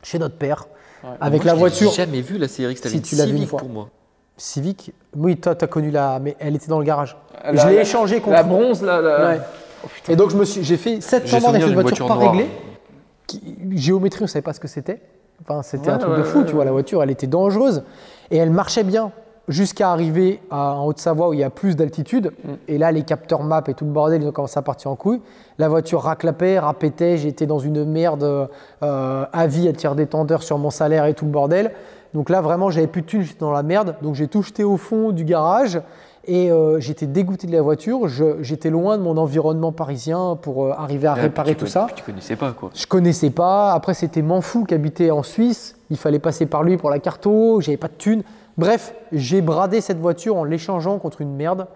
Chez notre père Ouais. avec Moi, la je voiture jamais vu la CRX, Si, une tu l'as vu une fois. pour moi. Civic. Oui, toi, tu as connu la. Mais elle était dans le garage. La- je l'ai la- échangée contre. La bronze, là. la- Ouais. Et donc, je me suis, j'ai fait 700 J'ai bornes avec d'une voiture, voiture pas réglée. Qui- géométrie, on ne savait pas ce que c'était. Enfin, c'était un Ouais, truc de fou, tu vois. La voiture, elle était dangereuse. Et elle marchait bien jusqu'à arriver à- en Haute-Savoie où il y a plus d'altitude. Mm. Et là, les capteurs map et tout le bordel, ils ont commencé à partir en couille. La voiture raclapait, rapétait. J'étais dans une merde euh, à vie à tirer des tendeurs sur mon salaire et tout le bordel. Donc là, vraiment, j'avais plus de thunes, j'étais dans la merde. Donc j'ai tout jeté au fond du garage. Et euh, j'étais dégoûté de la voiture. J'étais loin de mon environnement parisien pour euh, arriver à Ah, réparer tout ça. Tu connaissais pas quoi. Je connaissais pas. Après, c'était Manfou qui habitait en Suisse. Il fallait passer par lui pour la carto. J'avais pas de thunes. Bref, j'ai bradé cette voiture en l'échangeant contre une merde.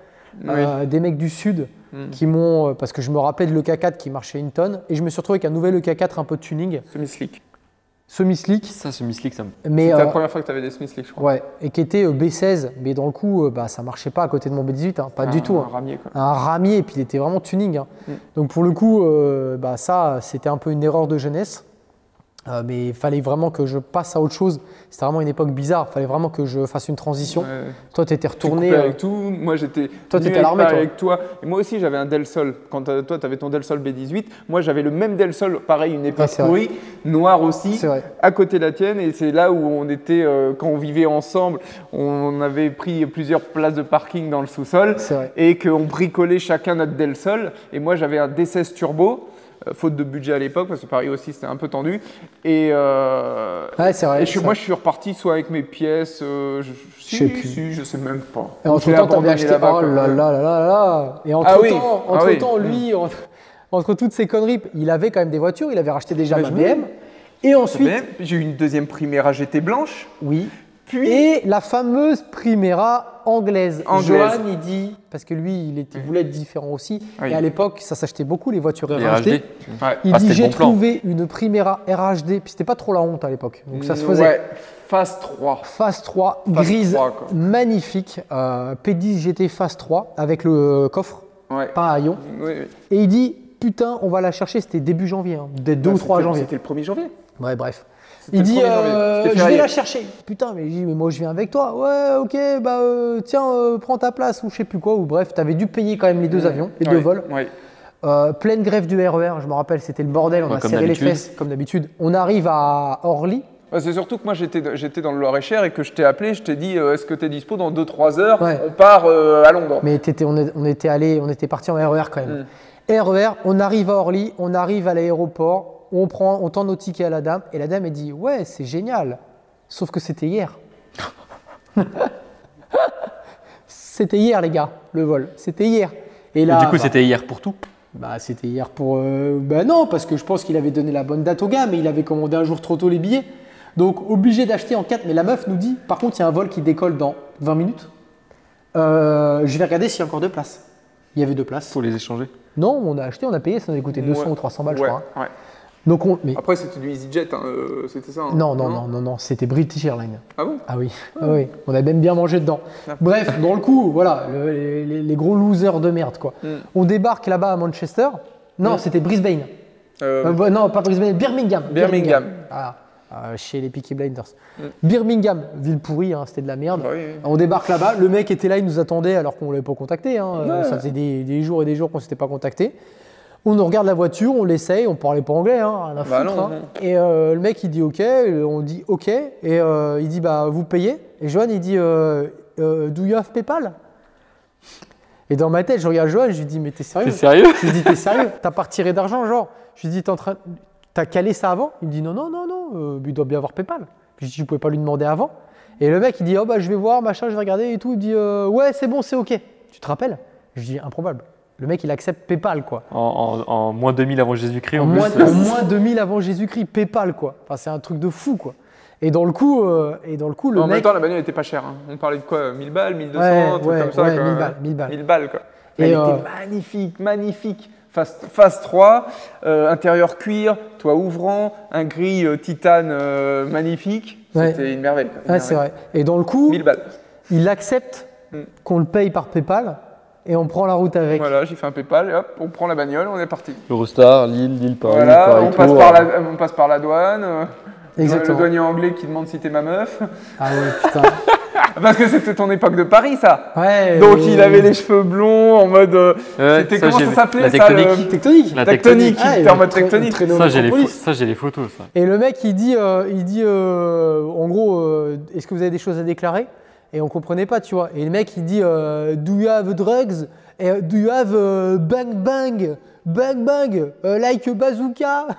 Euh, des mecs du Sud qui m'ont. euh, Parce que je me rappelais de l'EK4 qui marchait une tonne. Et je me suis retrouvé avec un nouvel EK4 un peu de tuning, Semi-slick. semi-slick. Ça, ce Mislick, ça me. Mais, C'était euh, la première fois que tu avais des semi-slick, je crois. ouais, et qui était euh, B16. Mais dans le coup, euh, bah, ça marchait pas à côté de mon B18. hein, pas du Un- tout. Un hein. ramier, quoi. un ramier, et puis il était vraiment tuning. hein. Mm. Donc pour le coup, euh, bah, ça, c'était un peu une erreur de jeunesse. Euh, mais il fallait vraiment que je passe à autre chose. C'était vraiment une époque bizarre. Il fallait vraiment que je fasse une transition. Ouais. Toi, tu étais Tu retourné. avec tout. Moi, j'étais. Toi, t'étais à l'armée, avec- toi. Et moi aussi, j'avais un Del Sol. Quand euh, toi, tu avais ton Del Sol B18, moi, j'avais le même Del Sol, pareil, une époque vrai. pourrie, noir aussi, vrai. à côté de la tienne. Et c'est là où on était, euh, quand on vivait ensemble, on avait pris plusieurs places de parking dans le sous-sol. Et qu'on bricolait chacun notre Del Sol. Et moi, j'avais un D16 Turbo. Euh, Faute de budget à l'époque, parce que Paris aussi c'était un peu tendu. Et, euh, Ouais, vrai. et je moi je suis reparti soit avec mes pièces, euh, je, si, sais plus. si, je sais même pas. Et entre Je temps, t'avais acheté. Oh là là là là là. Et entre Ah oui, temps, ah entre oui. temps, lui, entre, entre toutes ces conneries, il avait quand même des voitures. Il avait racheté déjà Mais ma je- BM. Et ensuite, J'ai eu une deuxième Primera GT blanche. oui. Puis Et la fameuse Primera anglaise. Anglaise. Johan, il dit, parce que lui, il, était, il voulait être différent aussi. Oui. Et à l'époque, ça s'achetait beaucoup les voitures RHD. Ouais. Il Ah, dit j'ai bon plan. trouvé une Primera RHD, puis c'était pas trop la honte à l'époque. Donc ça se faisait. Ouais, phase 3. Phase 3, Phase grise, 3, quoi. magnifique. euh, P10 GT Phase 3 avec le euh, coffre, Ouais. pas à ion. Oui, oui. Et il dit putain, on va la chercher. C'était début janvier, hein, peut-être 2 ou Ouais, 3 c'était- janvier. C'était le 1er janvier. Ouais, bref. Il dit 1er janvier. euh, je vais la chercher. Putain, mais, je dis, mais moi je viens avec toi. Ouais, ok, bah euh, tiens, euh, prends ta place ou je sais plus quoi. Ou bref, t'avais dû payer quand même les deux avions, les deux vols. ouais. Euh, pleine grève du RER, je me rappelle, c'était le bordel. On Ouais, a serré les fesses comme d'habitude. On arrive à Orly. Ouais, c'est surtout que moi j'étais j'étais dans le Loir-et-Cher et que je t'ai appelé, je t'ai dit euh, est-ce que tu es dispo dans 2-3 heures? Ouais. On part euh, à Londres. Mais on, est- on était allé, on était parti en RER quand même. RER, on arrive à Orly, on arrive à l'aéroport, on prend, on tend nos tickets à la dame et la dame elle dit ouais c'est génial, sauf que c'était hier. c'était hier les gars, le vol, c'était hier. Et Et là, du coup, bah, c'était hier pour tout. bah, c'était hier pour. euh, bah non, parce que je pense qu'il avait donné la bonne date au gars, mais il avait commandé un jour trop tôt les billets. Donc obligé d'acheter en 4. Mais la meuf nous dit par contre, il y a un vol qui décolle dans 20 minutes. Euh, je vais regarder s'il y a encore deux places. Il y avait deux places. Faut les échanger. Non, on a acheté, on a payé, ça nous a coûté 200 Ouais. ou 300 balles, Ouais, je crois. hein. ouais. Donc on. Mais, Après c'était du EasyJet, hein, euh, c'était ça. hein. non, non, non, non, non, c'était British Airlines. Ah bon? Ah oui, ah oui, on a même bien mangé dedans. Ah. Bref, dans le coup, voilà, le- les, gros losers de merde, quoi. Mm. On débarque là-bas à Manchester. Non, Mm. c'était Brisbane. Euh, Euh, non, pas Brisbane, Birmingham. Birmingham. Voilà, euh, chez les Peaky Blinders. Mm. Birmingham, ville pourrie, hein, c'était de la merde. oui, oui. On débarque là-bas, le mec était là, il nous attendait alors qu'on ne l'avait pas contacté. Ça faisait des, des jours et des jours qu'on ne s'était pas contacté. On regarde la voiture, on l'essaye, on parlait pas anglais, hein, à Bah foutre, non, hein. non. Et euh, le mec il dit ok, euh, on dit ok, et euh, il dit bah vous payez? Et Johan il dit euh, do you have PayPal? Et dans ma tête je regarde Johan, je lui dis mais t'es sérieux? T'es sérieux? Je lui dis, t'es sérieux? T'as pas retiré d'argent, genre? Je lui dis, t'es en train... T'as calé ça avant? Il me dit, non, non, non, non, il doit bien avoir PayPal. Puis je dis, je pouvais pas lui demander avant. Et le mec, il dit, oh bah je vais voir, machin, je vais regarder et tout. Il me dit, ouais, c'est bon, c'est ok. Tu te rappelles? Je dis, improbable. Le mec, il accepte PayPal, quoi. en, en- en moins 2000 avant Jésus-Christ, en, En plus. moins, en moins 2000 avant Jésus-Christ, PayPal, quoi. Enfin, c'est un truc de fou, quoi. Et dans le coup, euh, et dans le, coup le en même temps, la bagnole était pas chère. hein. On parlait de quoi 1000 balles, 1200, Ouais, un truc ouais, comme ça. ouais, quoi. 1000 balles, 1000 balles. 1000 balles, quoi. Et, Elle euh, était magnifique, magnifique. Phase, phase 3, euh, intérieur cuir, toit ouvrant, un gris euh, titane euh, magnifique. Ouais. C'était une merveille. quoi, une Ouais, c'est vrai. Et dans le coup, 1000 balles. il accepte Mm. qu'on le paye par PayPal et on prend la route avec. Voilà, j'ai fait un PayPal et hop, on prend la bagnole, on est parti. Eurostar, Lille, Lille, Paris, voilà, Paris, on passe, par la, on passe par la douane. euh, Exactement. Le douanier anglais qui demande si t'es ma meuf. Ah ouais, putain. Parce que c'était ton époque de Paris, ça. Ouais. Donc il avait les cheveux blonds en mode. euh, Ouais, c'était comment ça s'appelait La ça tectonique. le- Tectonique. La Tectonique, Ah, il il était en mode tectonique. Ça, j'ai les, ça, j'ai les photos, ça. Et le mec, il dit, euh, il dit euh, en gros, euh, est-ce que vous avez des choses à déclarer? Et on comprenait pas, tu vois. Et le mec, il dit, euh, do you have drugs? Et euh, do you have euh, bang bang? Bang bang? Euh, Like a bazooka?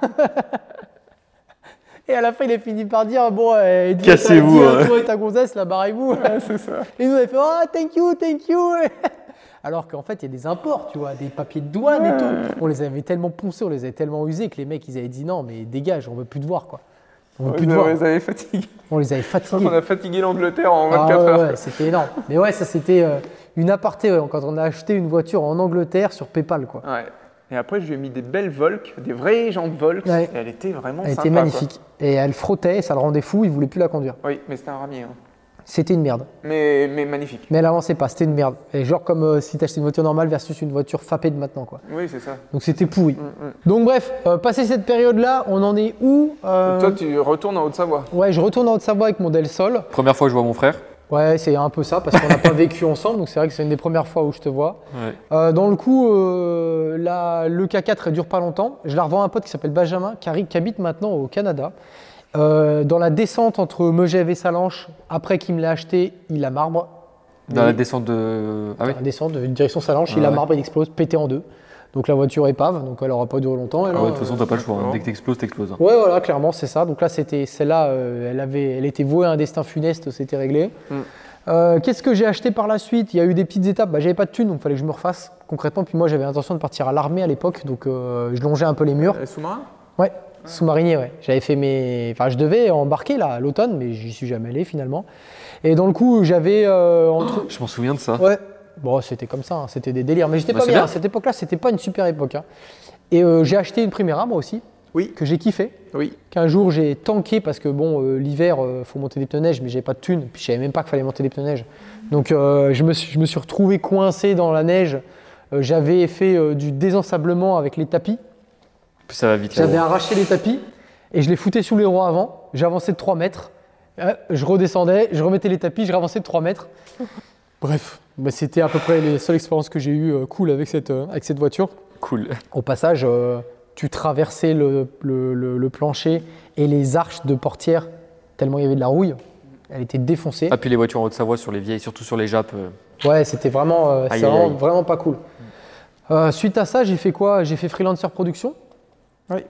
Et à la fin, il a fini par dire, bon, euh, Cassez-vous, ouais. toi et ta gonzesse, là, barrez-vous. c'est ça. Et nous, on a fait, oh, thank you, thank you. Alors qu'en fait, il y a des imports, tu vois, des papiers de douane et tout. On les avait tellement poncés, on les avait tellement usés que les mecs, ils avaient dit non, mais dégage, on veut plus te voir, quoi. On veut plus te Vous voir. avez- vous avez fatigué. On les avait fatigués. On a fatigué l'Angleterre en Ah 24 ouais, heures. ouais, c'était énorme. Mais ouais, ça c'était euh, une aparté ouais, quand on a acheté une voiture en Angleterre sur PayPal, quoi. Ouais. Et après, je lui ai mis des belles Volk, des vraies jantes Volk. Ouais. Et elle était vraiment Elle sympa. était magnifique. Et elle frottait, ça le rendait fou, il voulait plus la conduire. Oui, mais c'était un ramier. hein. C'était une merde. Mais, mais magnifique. Mais elle avançait pas, c'était une merde. Et genre comme euh, si t'achetais une voiture normale versus une voiture fapée de maintenant, quoi. Oui, c'est ça. Donc c'était pourri. Mm, mm. Donc bref, euh, passé cette période-là, on en est où Euh, Toi, tu retournes en Haute-Savoie. Ouais, je retourne en Haute-Savoie avec mon Del Sol. Première fois que je vois mon frère. Ouais, c'est un peu ça, parce qu'on n'a pas vécu ensemble, donc c'est vrai que c'est une des premières fois où je te vois. Ouais. Euh, dans le coup, euh, la- le K4 elle dure pas longtemps. Je la revends à un pote qui s'appelle Benjamin, qui, qui habite maintenant au Canada. Euh, dans la descente entre Megève et Salanches, après qu'il me l'a acheté, il a marbre. Dans Et- la descente de. Ah oui dans la descente de direction Salanches, Ah il a ouais. marbre, il explose, pété en deux. Donc la voiture est pave, donc elle aura pas duré longtemps. elle, Ah ouais, de toute façon, t'as pas le choix. hein. Dès que t'exploses, t'exploses. hein. Ouais, voilà, clairement, c'est ça. Donc là, c'était celle-là, euh, elle, avait, elle était vouée à un destin funeste, c'était réglé. Mm. Euh, Qu'est-ce que j'ai acheté par la suite? Il y a eu des petites étapes. Bah, j'avais pas de thunes, donc il fallait que je me refasse concrètement. Puis moi, j'avais l'intention de partir à l'armée à l'époque, donc euh, je longeais un peu les murs. Euh, Sous-marin Ouais, sous-marinier, ouais. J'avais fait mes. Enfin, je devais embarquer là, à l'automne, mais j'y suis jamais allé finalement. Et dans le coup, j'avais euh, entre. Je m'en souviens de ça. Ouais. Bon, c'était comme ça, hein, c'était des délires. Mais j'étais Bah, pas bien. bien. À cette époque-là, c'était pas une super époque. hein. Et euh, j'ai acheté une Primera, moi aussi, Oui. que j'ai kiffé Oui. qu'un jour j'ai tanké parce que bon euh, l'hiver euh, faut monter des pneus neige mais j'avais pas de thunes puis je savais même pas qu'il fallait monter des pneus neige donc euh, je, me suis, je me suis retrouvé coincé dans la neige Euh, j'avais fait euh, du désensablement avec les tapis ça va vite. j'avais arraché les tapis et je les foutais sous les roues avant j'avançais de 3 mètres Euh, je redescendais je remettais les tapis je ravançais de 3 mètres bref bah, c'était à peu près les seules expériences que j'ai eues euh, cool avec cette, euh, avec cette voiture Cool. au passage, tu traversais le, le- le- le plancher et les arches de portière, tellement il y avait de la rouille. Elle était défoncée. Ah, puis les voitures en Haute-Savoie sur les vieilles, surtout sur les Japs. euh, Ouais, c'était vraiment, euh, Aïe, c'est aïe, vraiment, pas cool. Euh, suite à ça, j'ai fait quoi? J'ai fait Freelancer Production,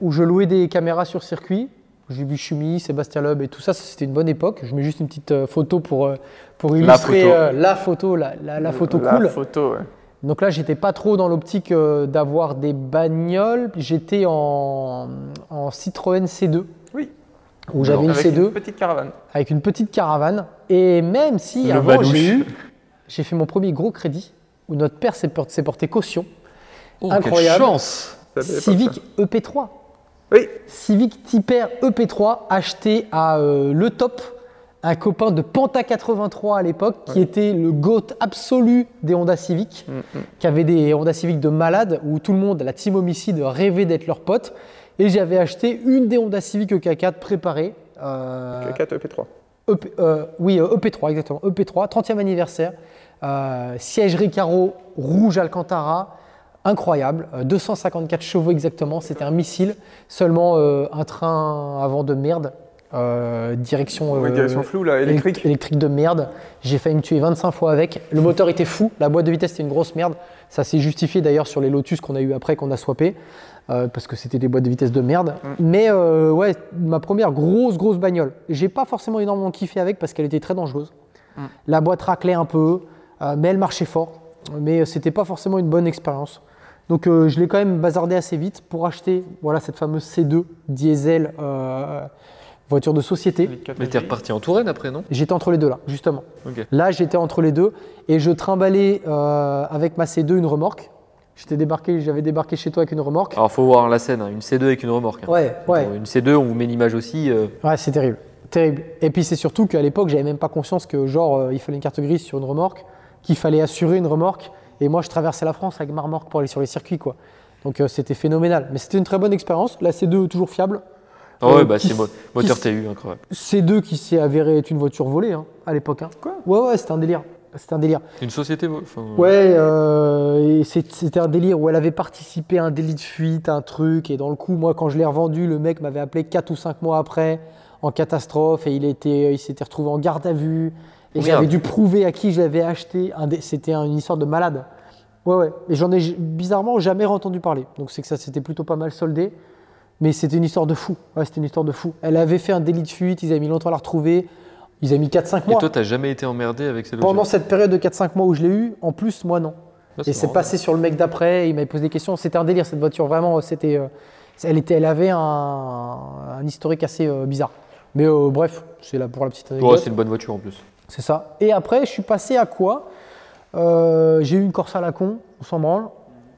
où je louais des caméras sur circuit. J'ai vu Chumi, Sébastien Loeb et tout ça, c'était une bonne époque. Je mets juste une petite euh, photo pour, euh, pour illustrer photo. euh, la photo, la, la- la photo La cool. photo, ouais. Donc là, j'étais pas trop dans l'optique euh, d'avoir des bagnoles. J'étais en, en Citroën C2. Oui. Où j'avais une Avec C2 une petite caravane. avec une petite caravane. Et même si Le avant j'ai fait mon premier gros crédit où notre père s'est porté, s'est porté caution. Oh, Incroyable. Quelle chance Civic EP3. Oui. Civic Typer EP3 acheté à euh, Le Top, un copain de Panta 83 à l'époque, qui était le GOAT absolu des Honda Civic, Mm, qui avait des Honda Civic de malades, où tout le monde, la team homicide, rêvait d'être leur pote. Et j'avais acheté une des Honda Civic EK4 préparée. euh, 4 EP3. EP, euh, oui, euh, EP3, exactement. EP3, 30e anniversaire. Siège Recaro, rouge Alcantara, incroyable. Euh, 254 chevaux exactement, c'était un missile. Seulement euh, un train avant de merde. Euh, direction, euh, direction floue, là, électrique. élect- électrique de merde. J'ai failli me tuer 25 fois avec. Le moteur était fou, la boîte de vitesse était une grosse merde. Ça s'est justifié d'ailleurs sur les Lotus qu'on a eu après, qu'on a swappé, euh, parce que c'était des boîtes de vitesse de merde. Mais euh, ouais, ma première grosse, grosse bagnole. J'ai pas forcément énormément kiffé avec parce qu'elle était très dangereuse. La boîte raclait un peu, euh, mais elle marchait fort. Mais euh, c'était pas forcément une bonne expérience. Donc euh, je l'ai quand même bazardé assez vite pour acheter voilà, cette fameuse C2 diesel euh, voiture de société. Mais t'es reparti en Touraine après, non? J'étais entre les deux là, justement. Là, j'étais entre les deux et je trimballais euh, avec ma C2 une remorque. J'étais débarqué, j'avais débarqué chez toi avec une remorque. Alors faut voir la scène, hein, une C2 avec une remorque. hein. Ouais, ouais, Une C2, on vous met l'image aussi. euh, ouais, c'est terrible, terrible. Et puis c'est surtout qu'à l'époque, j'avais même pas conscience que genre euh, il fallait une carte grise sur une remorque, qu'il fallait assurer une remorque. Et moi, je traversais la France avec ma remorque pour aller sur les circuits, quoi. Donc euh, c'était phénoménal. Mais c'était une très bonne expérience. La C2 toujours fiable. Ah ouais, Euh, bah c'est moteur TU, incroyable. C2 qui s'est avéré être une voiture volée hein, à l'époque. hein. Quoi? Ouais, ouais, c'était un délire. C'était un délire. Une société. enfin, Ouais, euh, et c'est- c'était un délire où elle avait participé à un délit de fuite, un truc. Et dans le coup, moi, quand je l'ai revendu, le mec m'avait appelé 4 ou 5 mois après en catastrophe et il, était, il s'était retrouvé en garde à vue. Et Oh, j'avais dû prouver à qui je l'avais acheté. C'était un- une histoire de malade. Ouais, ouais. Et j'en ai bizarrement jamais entendu parler. Donc c'est que ça s'était plutôt pas mal soldé. Mais c'était une histoire de fou. Ouais, c'était une histoire de fou. Elle avait fait un délit de fuite, ils avaient mis longtemps à la retrouver. Ils avaient mis 4-5 Et mois. toi, t'as jamais été emmerdé avec ces Pendant logiciels cette période de 4-5 mois où je l'ai eu, en plus, moi non. Ah, Et c'est passé sur le mec d'après, il m'avait posé des questions. C'était un délire cette voiture, vraiment. C'était, euh, elle, était, elle avait un, un historique assez euh, bizarre. Mais euh, bref, c'est là pour la petite Ouais, anecdote. c'est une bonne voiture en plus. C'est ça. Et après, je suis passé à quoi Euh, J'ai eu une Corsa Lacon, on s'en branle.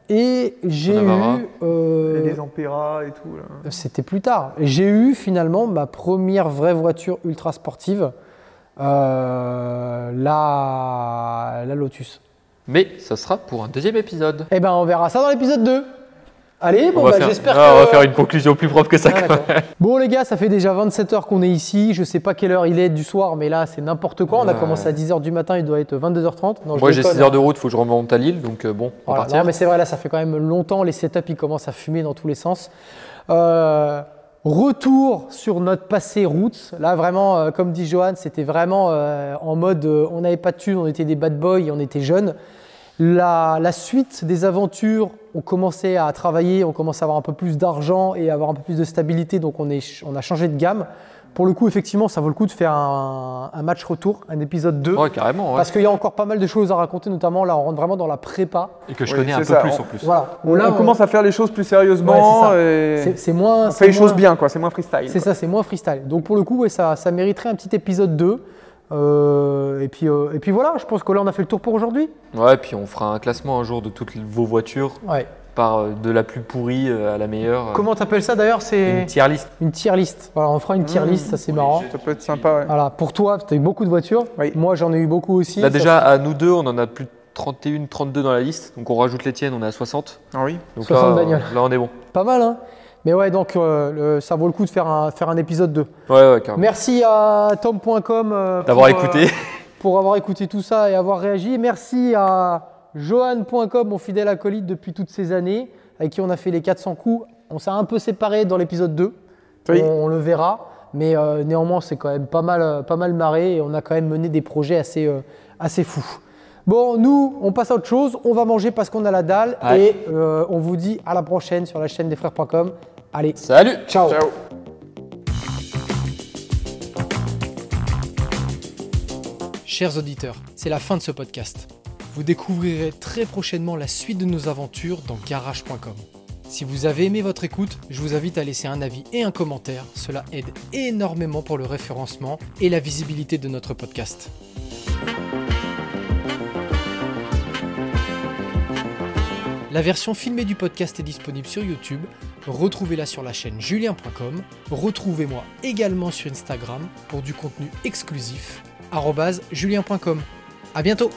Et j'ai eu. euh, les Ampera et tout. C'était plus tard. J'ai eu finalement ma première vraie voiture ultra sportive euh, la, la Lotus. Mais ça sera pour un deuxième épisode. Eh ben, on verra ça dans l'épisode 2. Allez, bon, bah, faire... j'espère Ah, que. on va faire une conclusion plus propre que ça. Ah, quand même. Bon les gars, ça fait déjà 27 heures qu'on est ici. Je sais pas quelle heure il est du soir, mais là c'est n'importe quoi. On a commencé à 10h du matin, il doit être 22h30. Non, je Moi j'ai déconne, 6 heures hein. de route, faut que je remonte à Lille, donc euh, bon, on va partir. Non mais c'est vrai, là ça fait quand même longtemps. Les setups ils commencent à fumer dans tous les sens. Euh, retour sur notre passé roots. Là vraiment, euh, comme dit Johan, c'était vraiment euh, en mode on n'avait pas de thunes, on était des bad boys, on était jeunes. La, la suite des aventures, on commençait à travailler, on commençait à avoir un peu plus d'argent et avoir un peu plus de stabilité, donc on, est, on a changé de gamme. Pour le coup, effectivement, ça vaut le coup de faire un, un match retour, un épisode 2. Ouais, carrément, ouais. Parce qu'il y a encore pas mal de choses à raconter, notamment là, on rentre vraiment dans la prépa. Et que je Oui, connais un peu ça. plus On- en plus. Voilà. On, Là, on commence à faire les choses plus sérieusement Ouais, et C'est c'est moins. on c'est fait les choses bien, quoi. C'est moins freestyle. C'est ça, c'est moins freestyle. Donc pour le coup, ouais, ça, ça mériterait un petit épisode 2. Euh, et, puis, euh, et puis voilà, je pense que là, on a fait le tour pour aujourd'hui. Ouais, puis on fera un classement un jour de toutes vos voitures, Ouais. par euh, de la plus pourrie à la meilleure. Comment t'appelles ça d'ailleurs C'est Une tier list. une tier list. Voilà, on fera une tier Mmh. list, ça c'est marrant. Ça peut être sympa, ouais. Voilà, pour toi, tu as eu beaucoup de voitures. Oui. Moi, j'en ai eu beaucoup aussi. Là déjà, à nous deux, on en a plus de 31, 32 dans la liste. Donc on rajoute les tiennes, on est à 60. Ah oui. Donc 60 là, bagnoles. là, on est bon. Pas mal, hein Mais ouais, donc euh, le- ça vaut le coup de faire un, faire un épisode 2. Ouais, ouais, carrément. Merci à tom.com euh, D'avoir euh, écouté. pour avoir écouté tout ça et avoir réagi. Merci à johan.com, mon fidèle acolyte depuis toutes ces années, avec qui on a fait les 400 coups. On s'est un peu séparés dans l'épisode 2. Oui. On, on le verra. Mais néanmoins, c'est quand même pas mal, pas mal marré et on a quand même mené des projets assez, assez fous. Bon, nous, on passe à autre chose. On va manger parce qu'on a la dalle. Ouais. Et euh, on vous dit à la prochaine sur la chaîne des frères.com. Allez, Salut ciao. Ciao. Chers auditeurs, c'est la fin de ce podcast. Vous découvrirez très prochainement la suite de nos aventures dans garage.com. Si vous avez aimé votre écoute, je vous invite à laisser un avis et un commentaire. Cela aide énormément pour le référencement et la visibilité de notre podcast. La version filmée du podcast est disponible sur YouTube. Retrouvez-la sur la chaîne julien.com. Retrouvez-moi également sur Instagram pour du contenu exclusif. julien.com. À bientôt!